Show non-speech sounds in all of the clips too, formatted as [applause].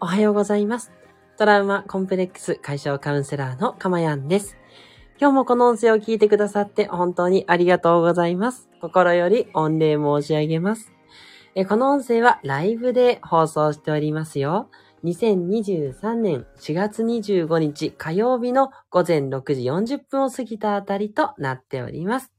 おはようございます。トラウマコンプレックス解消カウンセラーのかまやんです。今日もこの音声を聞いてくださって本当にありがとうございます。心より御礼申し上げます。この音声はライブで放送しておりますよ。2023年4月25日火曜日の午前6時40分を過ぎたあたりとなっております。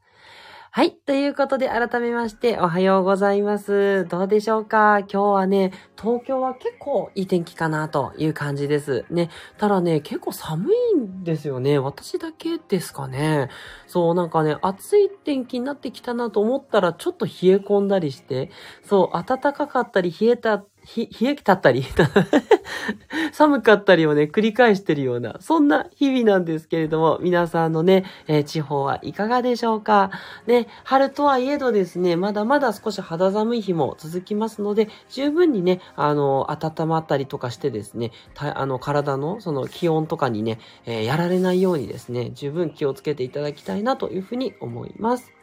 はい。ということで、改めまして、おはようございます。どうでしょうか？今日はね、東京は結構いい天気かなという感じです。ね。ただね、結構寒いんですよね。私だけですかね。そう、なんかね、暑い天気になってきたなと思ったら、ちょっと冷え込んだりして、そう、暖かかったり、冷えた、ひ冷えたったり、[laughs] 寒かったりをね、繰り返してるような、そんな日々なんですけれども、皆さんのね、えー地方はいかがでしょうか？ね、春とはいえどですね、まだまだ少し肌寒い日も続きますので、十分にね、あの、温まったりとかしてですね、たあの、体のその気温とかにね、えーやられないようにですね、十分気をつけていただきたいなというふうに思います。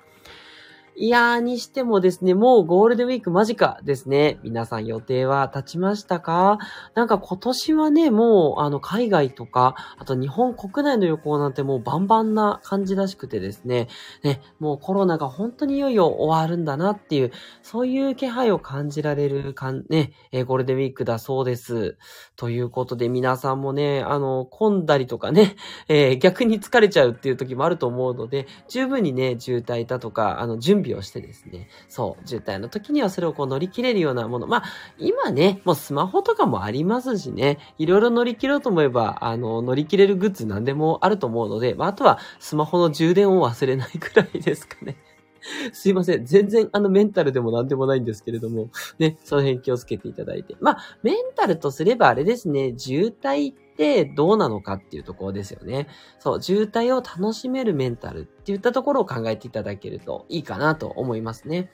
いやーにしてもですね、もうゴールデンウィーク間近ですね。皆さん予定は立ちましたか？なんか今年はね、もうあの海外とか、あと日本国内の旅行なんてもうバンバンな感じらしくてですね、ね、もうコロナが本当にいよいよ終わるんだなっていう、そういう気配を感じられるかん、ね、ゴールデンウィークだそうです。ということで皆さんもね、あの、混んだりとかね、えー逆に疲れちゃうっていう時もあると思うので、十分にね、渋滞だとか、あの、準備をしてですね、そう、渋滞の時にはそれをこう乗り切れるようなもの。まあ、今ね、もうスマホとかもありますしね、いろいろ乗り切ろうと思えば、あの、乗り切れるグッズ何でもあると思うので、まあ、あとはスマホの充電を忘れないくらいですかね。[laughs] すいません。全然あのメンタルでも何でもないんですけれども、ね、その辺気をつけていただいて。まあ、メンタルとすればあれですね、渋滞ってどうなのかっていうところですよね。そう、渋滞を楽しめるメンタルっていったところを考えていただけるといいかなと思いますね。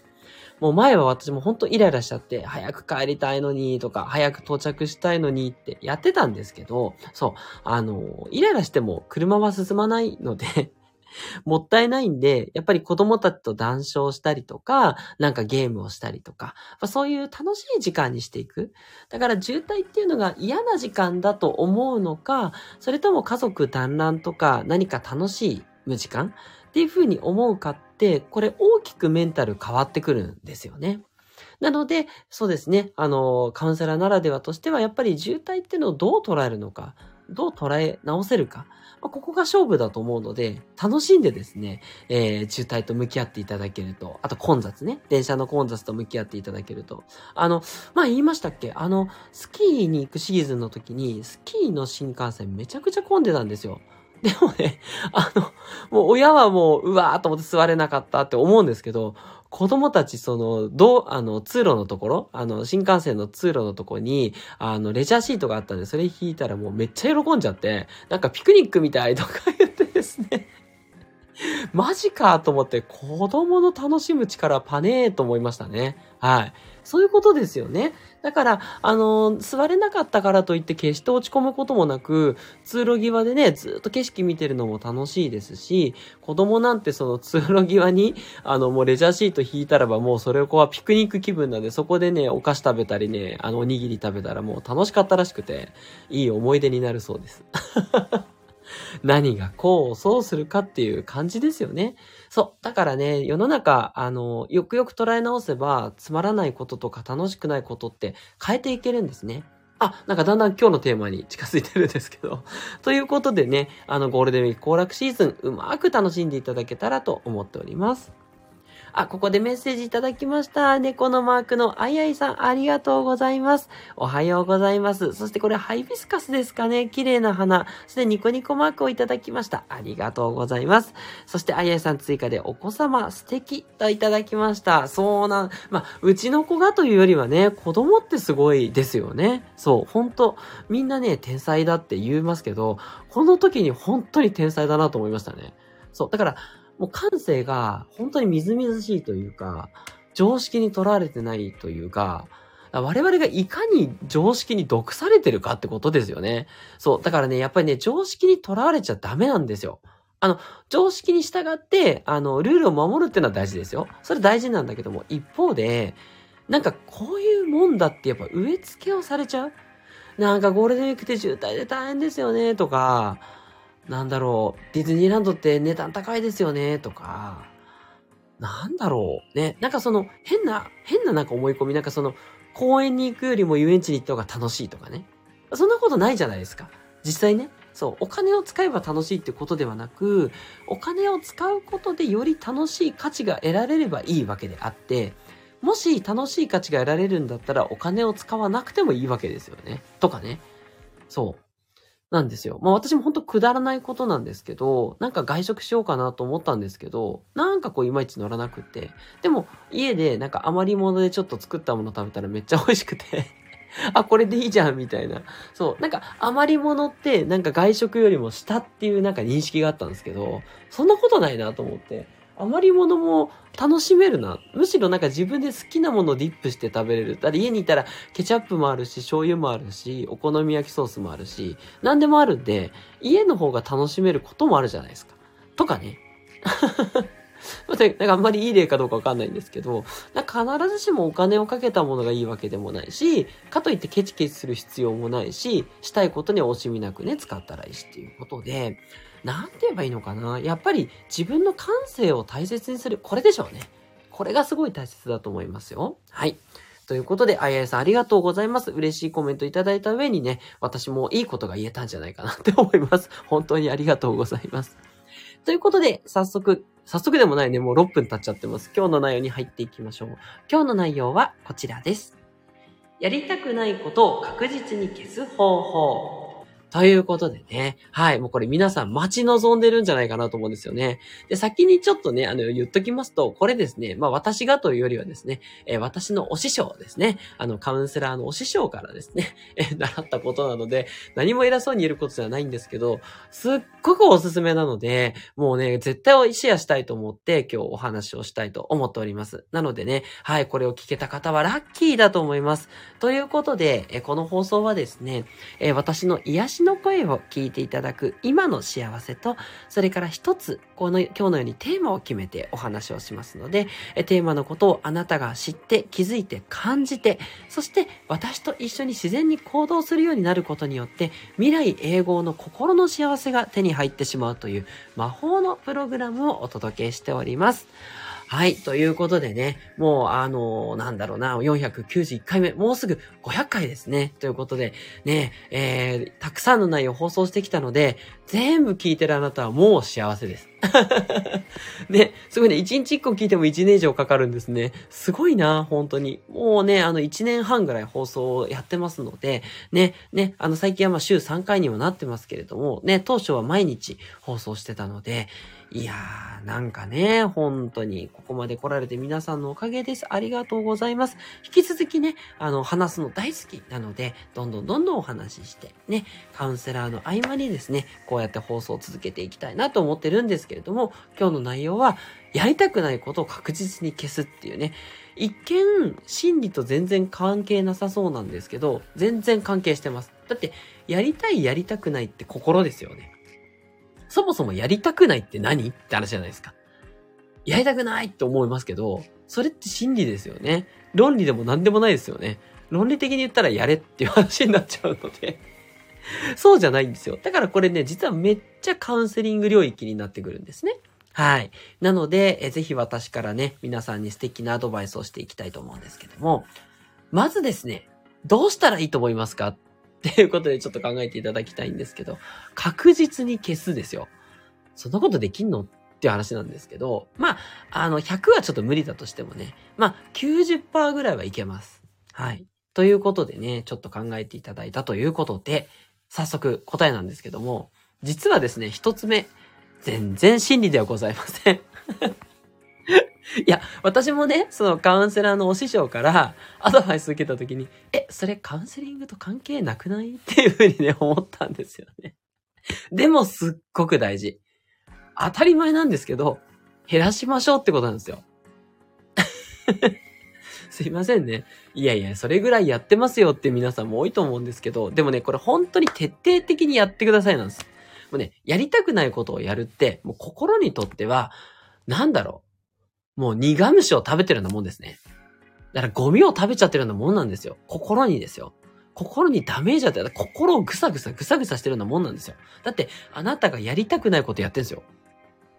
もう前は私も本当イライラしちゃって、早く帰りたいのにとか、早く到着したいのにってやってたんですけど、そう、あの、イライラしても車は進まないので、[laughs] もったいないんで、やっぱり子供たちと談笑したりとか、なんかゲームをしたりとか、やっぱそういう楽しい時間にしていく。だから渋滞っていうのが嫌な時間だと思うのか、それとも家族団らんとか何か楽しい無時間っていうふうに思うかって、これ大きくメンタル変わってくるんですよね。なので、そうですね、あの、カウンセラーならではとしては、やっぱり渋滞っていうのをどう捉えるのか、どう捉え直せるか、まあここが勝負だと思うので、楽しんでですね、えー渋滞と向き合っていただけると、あと混雑ね、電車の混雑と向き合っていただけると、あの、まあ言いましたっけ？あの、スキーに行くシーズンの時に、スキーの新幹線めちゃくちゃ混んでたんですよ。[laughs] でもね、あの、もう親はもう、うわーと思って座れなかったって思うんですけど、子供たち、その、どう、あの、通路のところ、あの、新幹線の通路のところに、あの、レジャーシートがあったんで、それ引いたらもうめっちゃ喜んじゃって、なんかピクニックみたいとか言ってですね、[laughs] マジかと思って、子供の楽しむ力パネーと思いましたね。はい。そういうことですよね。だから、あの、座れなかったからといって決して落ち込むこともなく、通路際でね、ずっと景色見てるのも楽しいですし、子供なんてその通路際に、あの、もうレジャーシート引いたらばもうそれをこうはピクニック気分なんで、そこでね、お菓子食べたりね、あの、おにぎり食べたらもう楽しかったらしくて、いい思い出になるそうです。[laughs] 何が功を奏するかっていう感じですよね。そう。だからね、世の中、あの、よくよく捉え直せば、つまらないこととか楽しくないことって変えていけるんですね。あ、なんかだんだん今日のテーマに近づいてるんですけど。[laughs] ということでね、あの、ゴールデンウィーク行楽シーズン、うまく楽しんでいただけたらと思っております。あ、ここでメッセージいただきました。猫のマークのあいあいさん、ありがとうございます。おはようございます。そしてこれハイビスカスですかね。綺麗な花。そしてニコニコマークをいただきました。ありがとうございます。そしてあいあいさん追加でお子様素敵といただきました。そうなん、まあ、うちの子がというよりはね、子供ってすごいですよね。そう、本当みんなね、天才だって言いますけど、この時に本当に天才だなと思いましたね。そう、だから、もう感性が本当にみずみずしいというか、常識にとらわれてないというか、我々がいかに常識に毒されてるかってことですよね。そう。だからね、やっぱりね、常識にとらわれちゃダメなんですよ。あの、常識に従って、あの、ルールを守るっていうのは大事ですよ。それ大事なんだけども、一方で、なんかこういうもんだってやっぱ植え付けをされちゃう。なんかゴールデンウィークって渋滞で大変ですよね、とか、なんだろう、ディズニーランドって値段高いですよね、とか、なんだろう、ね、なんかその変な、変ななんか思い込み、なんかその公園に行くよりも遊園地に行った方が楽しいとかね。そんなことないじゃないですか。実際ね。そう、お金を使えば楽しいってことではなく、お金を使うことでより楽しい価値が得られればいいわけであって、もし楽しい価値が得られるんだったらお金を使わなくてもいいわけですよね。とかね。そう。なんですよ。まあ私も本当くだらないことなんですけど、なんか外食しようかなと思ったんですけど、なんかこういまいち乗らなくて。でも家でなんか余り物でちょっと作ったもの食べたらめっちゃ美味しくて [laughs] あ、これでいいじゃんみたいな。そう。なんか余り物ってなんか外食よりも下っていうなんか認識があったんですけど、そんなことないなと思って。余り物も楽しめるな。むしろなんか自分で好きなものをディップして食べれる。だって家にいたらケチャップもあるし、醤油もあるし、お好み焼きソースもあるし、何でもあるんで、家の方が楽しめることもあるじゃないですか。とかね。[laughs] なんかあんまりいい例かどうかわかんないんですけど、必ずしもお金をかけたものがいいわけでもないし、かといってケチケチする必要もないし、したいことには惜しみなくね、使ったらいいしっていうことで、なんて言えばいいのかなやっぱり自分の感性を大切にする。これでしょうね。これがすごい大切だと思いますよ。はい。ということで、あややさんありがとうございます。嬉しいコメントいただいた上にね、私もいいことが言えたんじゃないかなって思います。[laughs] 本当にありがとうございます。ということで、早速、早速でもないね、もう6分経っちゃってます。今日の内容に入っていきましょう。今日の内容はこちらです。やりたくないことを確実に消す方法。ということでね。はい。もうこれ皆さん待ち望んでるんじゃないかなと思うんですよね。で、先にちょっとね、あの、言っときますと、これですね、まあ私がというよりはですね、えー、私のお師匠ですね。あの、カウンセラーのお師匠からですね、[laughs] えー、習ったことなので、何も偉そうに言えることじゃないんですけど、すっごくおすすめなので、もうね、絶対シェアしたいと思って今日お話をしたいと思っております。なのでね、はい、これを聞けた方はラッキーだと思います。ということで、えー、この放送はですね、え私の癒しの声を聞いていただく今の幸せと、それから一つ、この今日のようにテーマを決めてお話をしますので、テーマのことをあなたが知って、気づいて、感じて、そして私と一緒に自然に行動するようになることによって、未来永劫の心の幸せが手に入ってしまうという魔法のプログラムをお届けしております。はい。ということでね、もう、あのー、なんだろうな、491回目、もうすぐ500回ですね。ということで、ね、えー、たくさんの内容を放送してきたので、全部聞いてるあなたはもう幸せです。ね、すごいね、1日1個聞いても1年以上かかるんですね。すごいな、本当に。もうね、あの1年半ぐらい放送をやってますので、ね、ね、あの最近はまあ週3回にもなってますけれども、ね、当初は毎日放送してたので、いやー、なんかね、本当に、ここまで来られて皆さんのおかげです。ありがとうございます。引き続きね、あの、話すの大好きなので、どんどんどんどんお話しして、ね、カウンセラーの合間にですね、こうやって放送を続けていきたいなと思ってるんですけどけれども、今日の内容は、やりたくないことを確実に消すっていうね、一見、心理と全然関係なさそうなんですけど、全然関係してます。だって、やりたいやりたくないって心ですよね。そもそもやりたくないって何？って話じゃないですか。やりたくないって思いますけど、それって真理ですよね。論理でも何でもないですよね。論理的に言ったらやれっていう話になっちゃうので [laughs] そうじゃないんですよ。だからこれね、実はめっちゃカウンセリング領域になってくるんですね。はい。なので、えぜひ私からね、皆さんに素敵なアドバイスをしていきたいと思うんですけども、まずですね、どうしたらいいと思いますか？っていうことでちょっと考えていただきたいんですけど、確実に消すですよ。そんなことできんの？っていう話なんですけど、まあ、あの、100はちょっと無理だとしてもね、まあ、90%ぐらいはいけます。はい。ということでね、ちょっと考えていただいたということで、早速答えなんですけども、実はですね、一つ目、全然真理ではございません。[laughs] いや、私もね、そのカウンセラーのお師匠からアドバイス受けた時に、え、それカウンセリングと関係なくない？っていうふうにね、思ったんですよね。でもすっごく大事。当たり前なんですけど、減らしましょうってことなんですよ。[laughs] すいませんね。いやいや、それぐらいやってますよって皆さんも多いと思うんですけど、でもね、これ本当に徹底的にやってくださいなんです。もうね、やりたくないことをやるって、もう心にとっては、なんだろう。もう苦虫を食べてるようなもんですね。だからゴミを食べちゃってるようなもんなんですよ。心にですよ。心にダメージ与えた心をぐさぐさぐさぐさしてるようなもんなんですよ。だって、あなたがやりたくないことやってんですよ。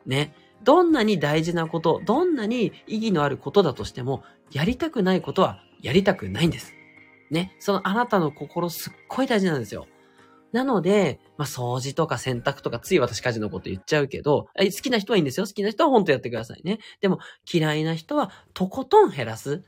ね。どんなに大事なこと、どんなに意義のあることだとしても、やりたくないことはやりたくないんです。ね。そのあなたの心すっごい大事なんですよ。なので、まあ、掃除とか洗濯とか、つい私家事のこと言っちゃうけど、好きな人はいいんですよ。好きな人は本当やってくださいね。でも、嫌いな人は、とことん減らす。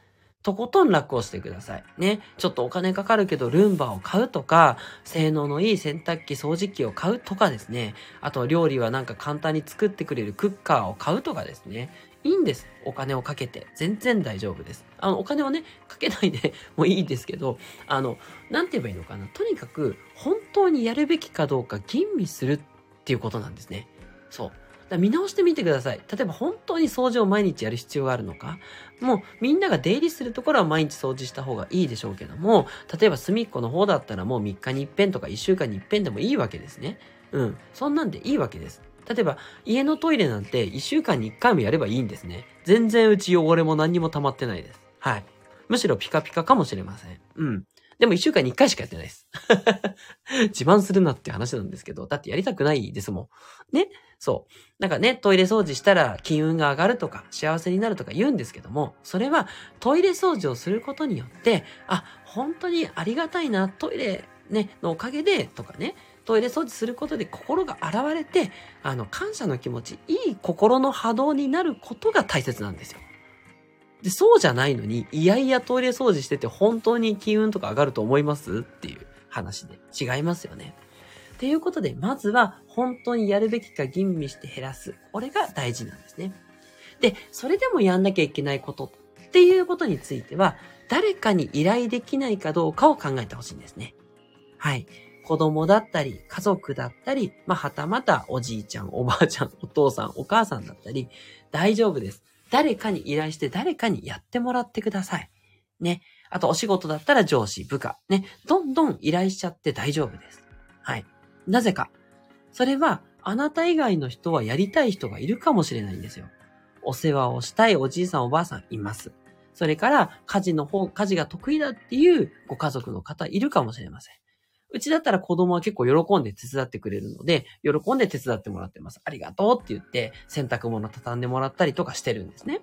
とことん楽をしてください。ね。ちょっとお金かかるけど、ルンバを買うとか、性能のいい洗濯機、掃除機を買うとかですね。あと、料理はなんか簡単に作ってくれるクッカーを買うとかですね。いいんです。お金をかけて。全然大丈夫です。あの、お金をね、かけないで [laughs] もいいですけど、あの、なんて言えばいいのかな。とにかく、本当にやるべきかどうか吟味するっていうことなんですね。そう。だ見直してみてください。例えば本当に掃除を毎日やる必要があるのかもうみんなが出入りするところは毎日掃除した方がいいでしょうけども、例えば隅っこの方だったらもう3日に一遍とか1週間に一遍でもいいわけですね。うん。そんなんでいいわけです。例えば家のトイレなんて1週間に1回もやればいいんですね。全然うち汚れも何にも溜まってないです。はい。むしろピカピカかもしれません。うん。でも一週間に一回しかやってないです。[laughs] 自慢するなって話なんですけど、だってやりたくないですもん。ねそう。なんかね、トイレ掃除したら金運が上がるとか幸せになるとか言うんですけども、それはトイレ掃除をすることによって、あ、本当にありがたいな、トイレね、のおかげでとかね、トイレ掃除することで心が現れて、あの、感謝の気持ち、いい心の波動になることが大切なんですよ。で、そうじゃないのに、いやいやトイレ掃除してて本当に金運とか上がると思います？っていう話で違いますよね。っていうことで、まずは本当にやるべきか吟味して減らす。これが大事なんですね。で、それでもやんなきゃいけないことっていうことについては、誰かに依頼できないかどうかを考えてほしいんですね。はい。子供だったり、家族だったり、まあ、はたまたおじいちゃん、おばあちゃん、お父さん、お母さんだったり、大丈夫です。誰かに依頼して誰かにやってもらってください。ね。あとお仕事だったら上司、部下。ね。どんどん依頼しちゃって大丈夫です。はい。なぜか。それは、あなた以外の人はやりたい人がいるかもしれないんですよ。お世話をしたいおじいさんおばあさんいます。それから、家事の方、家事が得意だっていうご家族の方いるかもしれません。うちだったら子供は結構喜んで手伝ってくれるので、喜んで手伝ってもらってます。ありがとうって言って、洗濯物畳んでもらったりとかしてるんですね。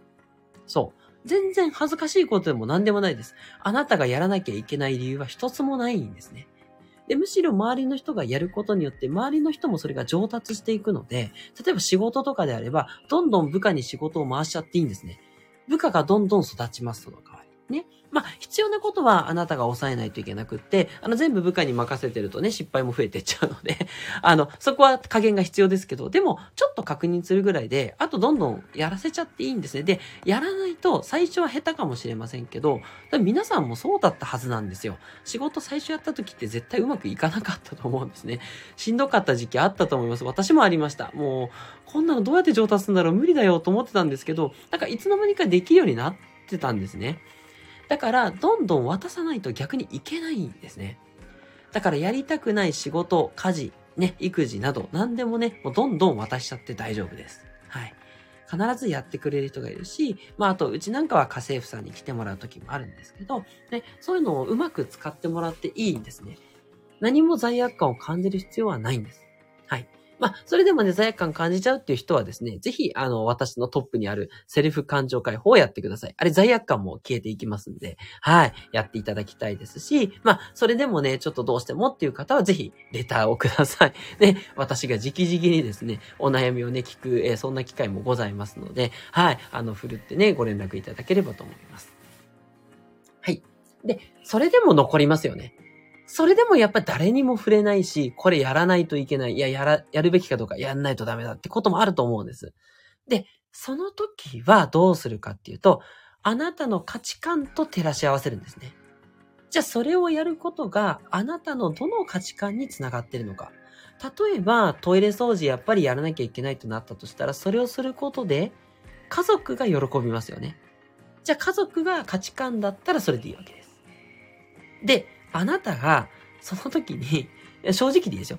そう。全然恥ずかしいことでも何でもないです。あなたがやらなきゃいけない理由は一つもないんですね。で、むしろ周りの人がやることによって、周りの人もそれが上達していくので、例えば仕事とかであれば、どんどん部下に仕事を回しちゃっていいんですね。部下がどんどん育ちますとか。ね。まあ、必要なことはあなたが抑えないといけなくって、あの、全部部下に任せてるとね、失敗も増えてっちゃうので、[laughs] あの、そこは加減が必要ですけど、でも、ちょっと確認するぐらいで、あとどんどんやらせちゃっていいんですね。で、やらないと、最初は下手かもしれませんけど、皆さんもそうだったはずなんですよ。仕事最初やった時って絶対うまくいかなかったと思うんですね。しんどかった時期あったと思います。私もありました。もう、こんなのどうやって上達するんだろう無理だよと思ってたんですけど、なんかいつの間にかできるようになってたんですね。だから、どんどん渡さないと逆にいけないんですね。だからやりたくない仕事、家事、ね、育児など、何でもね、もうどんどん渡しちゃって大丈夫です。はい。必ずやってくれる人がいるし、まあ、あと、うちなんかは家政婦さんに来てもらう時もあるんですけど、ね、そういうのをうまく使ってもらっていいんですね。何も罪悪感を感じる必要はないんです。はい。まあ、それでもね、罪悪感感じちゃうっていう人はですね、ぜひ、あの、私のトップにあるセルフ感情解放をやってください。あれ、罪悪感も消えていきますんで、はい、やっていただきたいですし、まあ、それでもね、ちょっとどうしてもっていう方は、ぜひ、レターをください。で、[laughs] 私が直々にですね、お悩みをね、聞く、えー、そんな機会もございますので、はい、あの、ふるってね、ご連絡いただければと思います。はい。で、それでも残りますよね。それでもやっぱり誰にも触れないし、これやらないといけない。いや、やら、やるべきかどうかやんないとダメだってこともあると思うんです。で、その時はどうするかっていうと、あなたの価値観と照らし合わせるんですね。じゃあそれをやることがあなたのどの価値観につながってるのか。例えばトイレ掃除やっぱりやらなきゃいけないとなったとしたら、それをすることで家族が喜びますよね。じゃあ家族が価値観だったらそれでいいわけです。で、あなたが、その時に、正直でいいですよ。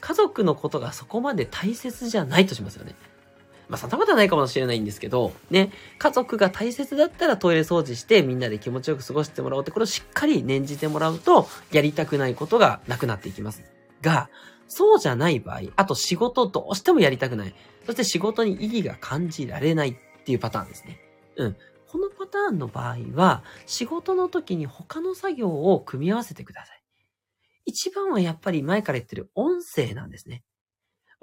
家族のことがそこまで大切じゃないとしますよね。まあ、そんなことはないかもしれないんですけど、ね、家族が大切だったらトイレ掃除してみんなで気持ちよく過ごしてもらおうって、これをしっかり念じてもらうと、やりたくないことがなくなっていきます。が、そうじゃない場合、あと仕事どうしてもやりたくない。そして仕事に意義が感じられないっていうパターンですね。うん。ターンの場合は、仕事の時に他の作業を組み合わせてください。一番はやっぱり前から言ってる音声なんですね。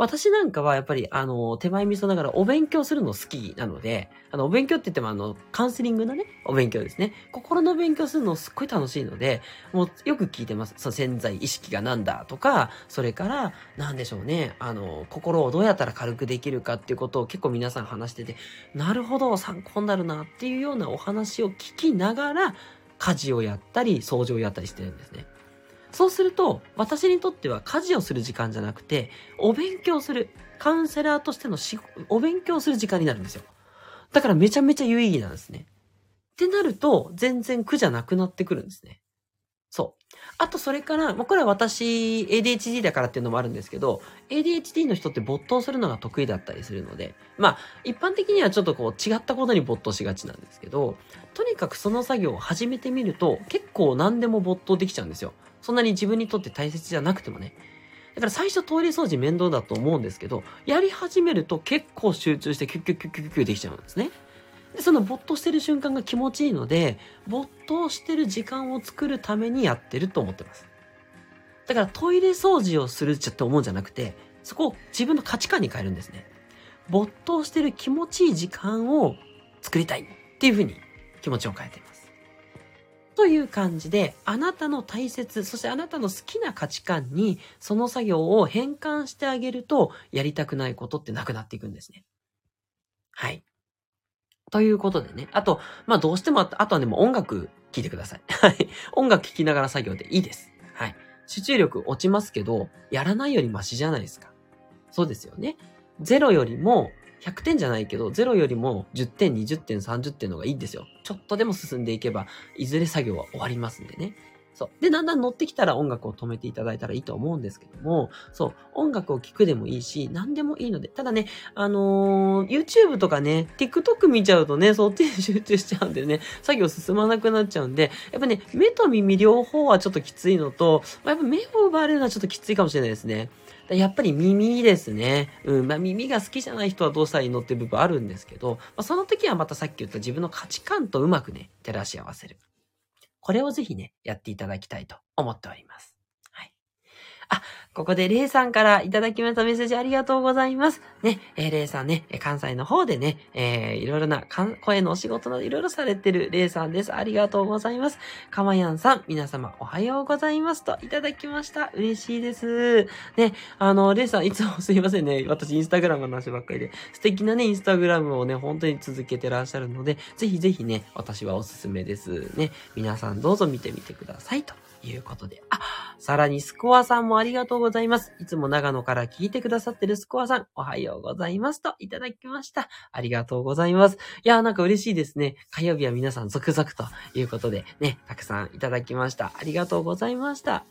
私なんかはやっぱり、あの、手前味噌ながらお勉強するの好きなので、あの、お勉強って言ってもあの、カウンセリングのね、お勉強ですね。心の勉強するのすっごい楽しいので、もうよく聞いてます。その潜在意識がなんだとか、それから、なんでしょうね、あの、心をどうやったら軽くできるかっていうことを結構皆さん話してて、なるほど、参考になるなっていうようなお話を聞きながら、家事をやったり、掃除をやったりしてるんですね。そうすると、私にとっては家事をする時間じゃなくて、お勉強する、カウンセラーとしてのしお勉強する時間になるんですよ。だからめちゃめちゃ有意義なんですね。ってなると、全然苦じゃなくなってくるんですね。そう。あとそれから、まあ、これは私 ADHD だからっていうのもあるんですけど、ADHD の人って没頭するのが得意だったりするので、まあ一般的にはちょっとこう違ったことに没頭しがちなんですけど、とにかくその作業を始めてみると結構何でも没頭できちゃうんですよ。そんなに自分にとって大切じゃなくてもね。だから最初トイレ掃除面倒だと思うんですけど、やり始めると結構集中してキュッキュッキュッキュッキュッできちゃうんですね。で、その没頭してる瞬間が気持ちいいので、没頭してる時間を作るためにやってると思ってます。だからトイレ掃除をするって思うんじゃなくて、そこを自分の価値観に変えるんですね。没頭してる気持ちいい時間を作りたいっていうふうに気持ちを変えています。という感じで、あなたの大切、そしてあなたの好きな価値観に、その作業を変換してあげると、やりたくないことってなくなっていくんですね。はい。ということでね。あと、まあどうしても、あとはね、も音楽聴いてください。[laughs] はい。音楽聴きながら作業でいいです。はい。集中力落ちますけど、やらないよりマシじゃないですか。そうですよね。ゼロよりも100点じゃないけど、0よりも10点、20点、30点の方がいいんですよ。ちょっとでも進んでいけば、いずれ作業は終わりますんでね。そう。で、だんだん乗ってきたら音楽を止めていただいたらいいと思うんですけども、そう、音楽を聴くでもいいし、何でもいいので、ただね、あのー、YouTube とかね、TikTok 見ちゃうとね、そっちに集中しちゃうんでね、作業進まなくなっちゃうんで、やっぱね、目と耳両方はちょっときついのと、まあ、やっぱ目を奪われるのはちょっときついかもしれないですね。やっぱり耳ですね。うん。まあ耳が好きじゃない人はどうしたらいいのって部分あるんですけど、まあ、その時はまたさっき言った自分の価値観とうまくね、照らし合わせる。これをぜひね、やっていただきたいと思っております。あ、ここでレイさんからいただきましたメッセージありがとうございます。ね、えー、レイさんね、関西の方でね、えー、いろいろな声のお仕事などいろいろされてるレイさんです。ありがとうございます。かまやんさん、皆様おはようございますといただきました。嬉しいです。ね、あの、レイさんいつも [laughs] すいませんね。私インスタグラムの話ばっかりで、素敵なね、インスタグラムをね、本当に続けてらっしゃるので、ぜひぜひね、私はおすすめです。ね、皆さんどうぞ見てみてくださいと。いうことで。あ、さらにスコアさんもありがとうございます。いつも長野から聞いてくださってるスコアさん、おはようございますといただきました。ありがとうございます。いやーなんか嬉しいですね。火曜日は皆さん続々ということでね、たくさんいただきました。ありがとうございました。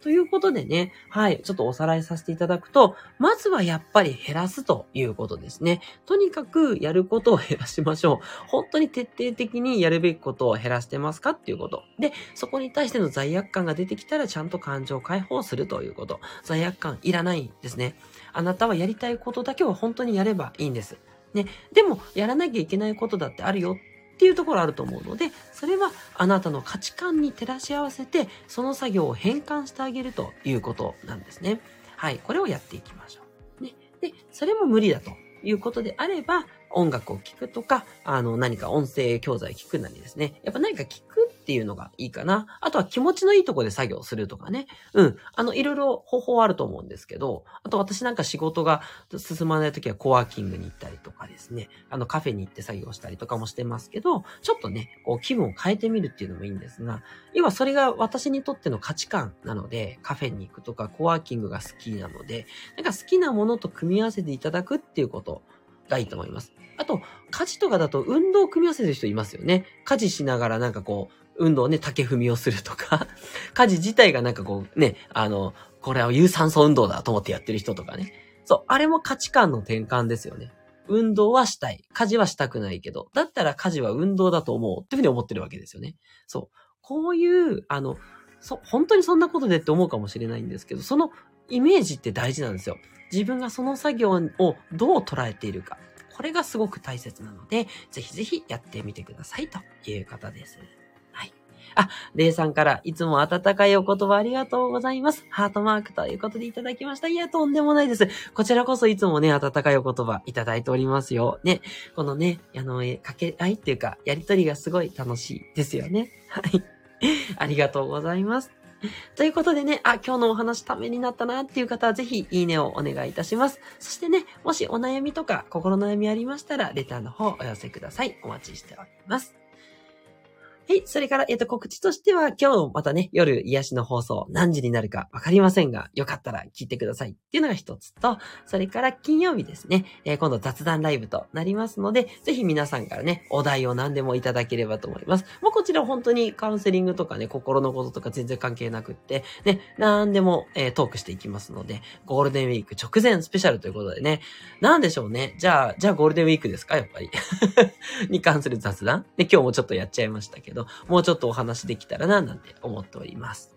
ということでね、はい、ちょっとおさらいさせていただくと、まずはやっぱり減らすということですね。とにかくやることを減らしましょう。本当に徹底的にやるべきことを減らしてますかっていうこと。で、そこに対しての罪悪感が出てきたらちゃんと感情を解放するということ。罪悪感いらないんですね。あなたはやりたいことだけを本当にやればいいんです。ね。でも、やらなきゃいけないことだってあるよっていうところあると思うので、それはあなたの価値観に照らし合わせて、その作業を変換してあげるということなんですね。はい。これをやっていきましょう。ね。で、それも無理だということであれば、音楽を聴くとか、あの、何か音声教材聞くなりですね。やっぱ何か聞くっていうのがいいかな。あとは気持ちのいいとこで作業するとかね。うん。あの、いろいろ方法あると思うんですけど、あと私なんか仕事が進まないときはコワーキングに行ったりとかですね。あの、カフェに行って作業したりとかもしてますけど、ちょっとね、こう気分を変えてみるっていうのもいいんですが、要はそれが私にとっての価値観なので、カフェに行くとかコワーキングが好きなので、なんか好きなものと組み合わせていただくっていうことがいいと思います。あと、家事とかだと運動を組み合わせる人いますよね。家事しながらなんかこう、運動ね、竹踏みをするとか、[laughs] 家事自体がなんかこう、ね、あの、これは有酸素運動だと思ってやってる人とかね。そう、あれも価値観の転換ですよね。運動はしたい。家事はしたくないけど、だったら家事は運動だと思うっていうふうに思ってるわけですよね。そう。こういう、あの、そ、本当にそんなことでって思うかもしれないんですけど、そのイメージって大事なんですよ。自分がその作業をどう捉えているか。これがすごく大切なので、ぜひぜひやってみてくださいという方です。あ、レイさんからいつも温かいお言葉ありがとうございます。ハートマークということでいただきました。いや、とんでもないです。こちらこそいつもね、温かいお言葉いただいておりますよ。ね。このね、あの、かけ合いっていうか、やりとりがすごい楽しいですよね。はい。[laughs] ありがとうございます。ということでね、あ、今日のお話ためになったなっていう方はぜひいいねをお願いいたします。そしてね、もしお悩みとか心の悩みありましたら、レターの方お寄せください。お待ちしております。はい。それから、えっ、と、告知としては、今日またね、夜癒しの放送何時になるかわかりませんが、よかったら聞いてくださいっていうのが一つと、それから金曜日ですね、えー、今度雑談ライブとなりますので、ぜひ皆さんからね、お題を何でもいただければと思います。もうこちら本当にカウンセリングとかね、心のこととか全然関係なくって、ね、何でも、えー、トークしていきますので、ゴールデンウィーク直前スペシャルということでね、なんでしょうね。じゃあ、じゃあゴールデンウィークですかやっぱり。[laughs] に関する雑談で、今日もちょっとやっちゃいましたけど、ど、もうちょっとお話できたらな、なんて思っております。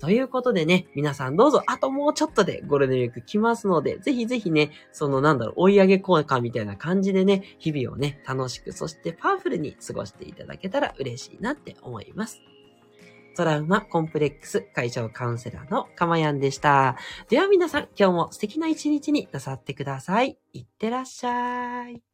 ということでね、皆さんどうぞ、あともうちょっとでゴールデンウィーク来ますので、ぜひぜひね、そのなんだろう、追い上げ効果みたいな感じでね、日々をね、楽しく、そしてパワフルに過ごしていただけたら嬉しいなって思います。トラウマコンプレックス解消カウンセラーのかまやんでした。では皆さん、今日も素敵な一日になさってください。いってらっしゃい。